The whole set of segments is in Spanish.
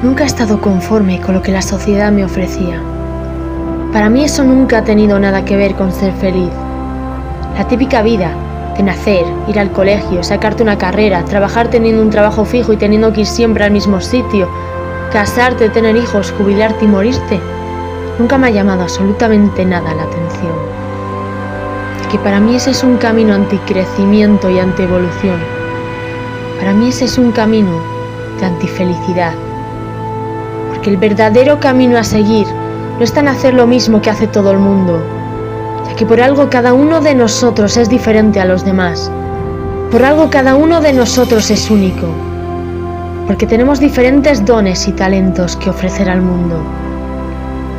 Nunca he estado conforme con lo que la sociedad me ofrecía. Para mí eso nunca ha tenido nada que ver con ser feliz. La típica vida de nacer, ir al colegio, sacarte una carrera, trabajar teniendo un trabajo fijo y teniendo que ir siempre al mismo sitio, casarte, tener hijos, jubilarte y morirte, nunca me ha llamado absolutamente nada la atención. Que para mí ese es un camino anticrecimiento y antievolución. Para mí ese es un camino de antifelicidad. El verdadero camino a seguir no está en hacer lo mismo que hace todo el mundo, que por algo cada uno de nosotros es diferente a los demás. Por algo cada uno de nosotros es único. Porque tenemos diferentes dones y talentos que ofrecer al mundo.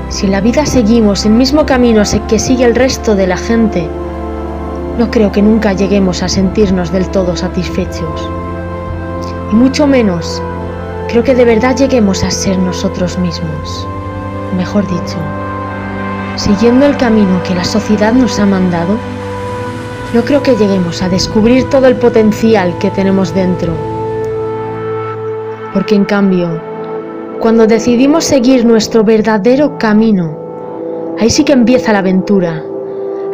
Si en la vida seguimos el mismo camino que sigue el resto de la gente, no creo que nunca lleguemos a sentirnos del todo satisfechos. Y mucho menos creo que de verdad lleguemos a ser nosotros mismos. Mejor dicho, siguiendo el camino que la sociedad nos ha mandado, no creo que lleguemos a descubrir todo el potencial que tenemos dentro. Porque en cambio, cuando decidimos seguir nuestro verdadero camino, ahí sí que empieza la aventura.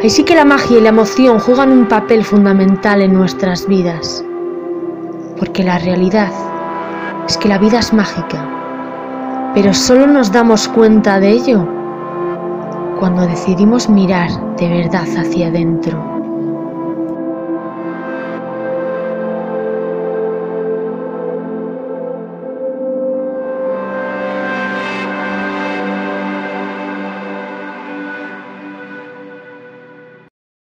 Ahí sí que la magia y la emoción juegan un papel fundamental en nuestras vidas. Porque la realidad es que la vida es mágica, pero solo nos damos cuenta de ello cuando decidimos mirar de verdad hacia adentro.